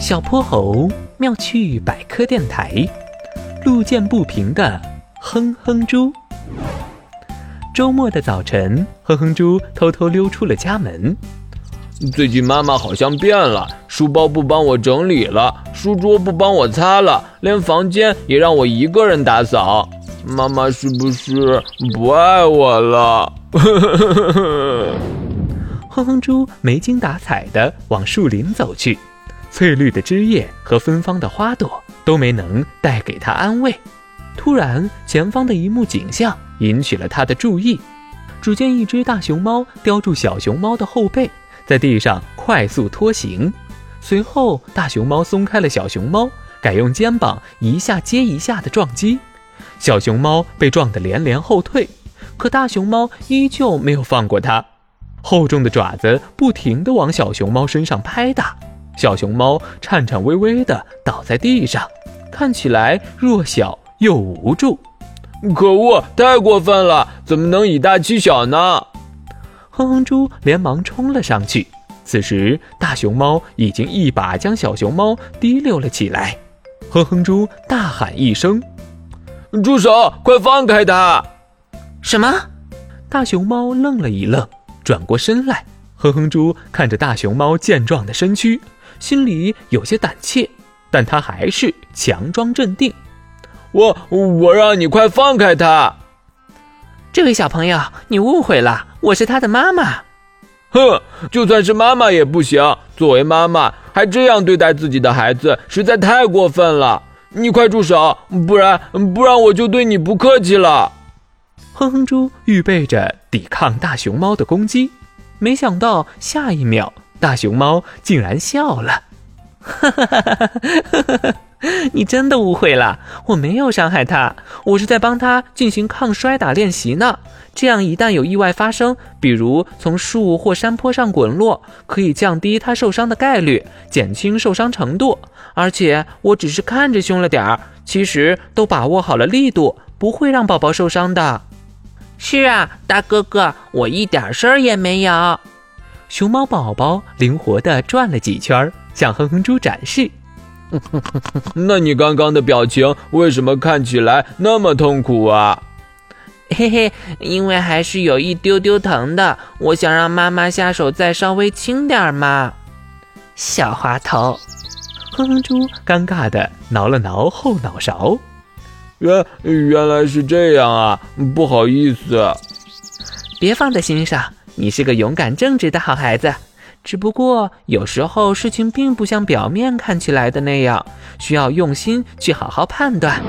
小泼猴妙趣百科电台，路见不平的哼哼猪。周末的早晨，哼哼猪偷偷溜出了家门。最近妈妈好像变了，书包不帮我整理了，书桌不帮我擦了，连房间也让我一个人打扫。妈妈是不是不爱我了？哼哼猪没精打采地往树林走去，翠绿的枝叶和芬芳的花朵都没能带给他安慰。突然，前方的一幕景象引起了他的注意。只见一只大熊猫叼住小熊猫的后背，在地上快速拖行。随后，大熊猫松开了小熊猫，改用肩膀一下接一下的撞击。小熊猫被撞得连连后退，可大熊猫依旧没有放过它。厚重的爪子不停地往小熊猫身上拍打，小熊猫颤颤巍巍地倒在地上，看起来弱小又无助。可恶，太过分了！怎么能以大欺小呢？哼哼猪连忙冲了上去。此时，大熊猫已经一把将小熊猫提溜了起来。哼哼猪大喊一声：“住手！快放开它！”什么？大熊猫愣了一愣。转过身来，哼哼猪看着大熊猫健壮的身躯，心里有些胆怯，但他还是强装镇定。我我让你快放开他！这位小朋友，你误会了，我是他的妈妈。哼，就算是妈妈也不行，作为妈妈还这样对待自己的孩子，实在太过分了。你快住手，不然不然我就对你不客气了。哼哼猪预备着抵抗大熊猫的攻击，没想到下一秒，大熊猫竟然笑了。哈哈哈哈哈！你真的误会了，我没有伤害它，我是在帮它进行抗摔打练习呢。这样一旦有意外发生，比如从树或山坡上滚落，可以降低它受伤的概率，减轻受伤程度。而且我只是看着凶了点儿，其实都把握好了力度，不会让宝宝受伤的。是啊，大哥哥，我一点事儿也没有。熊猫宝宝灵活地转了几圈，向哼哼猪展示。那你刚刚的表情为什么看起来那么痛苦啊？嘿嘿，因为还是有一丢丢疼的。我想让妈妈下手再稍微轻点嘛。小滑头，哼哼猪尴尬地挠了挠后脑勺。原原来是这样啊，不好意思，别放在心上。你是个勇敢正直的好孩子，只不过有时候事情并不像表面看起来的那样，需要用心去好好判断。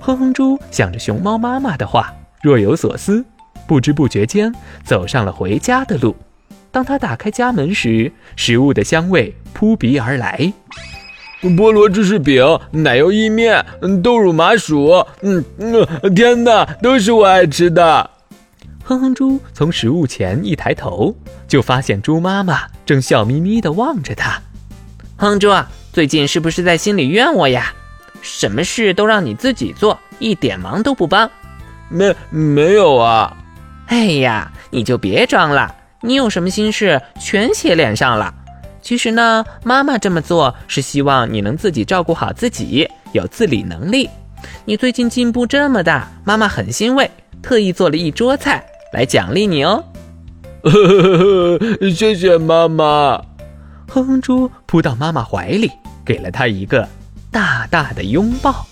哼哼猪想着熊猫妈妈的话，若有所思，不知不觉间走上了回家的路。当他打开家门时，食物的香味扑鼻而来。菠萝芝士饼、奶油意面、豆乳麻薯，嗯嗯，天哪，都是我爱吃的。哼哼猪从食物前一抬头，就发现猪妈妈正笑眯眯地望着他。哼猪，最近是不是在心里怨我呀？什么事都让你自己做，一点忙都不帮。没没有啊？哎呀，你就别装了，你有什么心事全写脸上了。其实呢，妈妈这么做是希望你能自己照顾好自己，有自理能力。你最近进步这么大，妈妈很欣慰，特意做了一桌菜来奖励你哦。谢谢妈妈。哼哼猪扑到妈妈怀里，给了她一个大大的拥抱。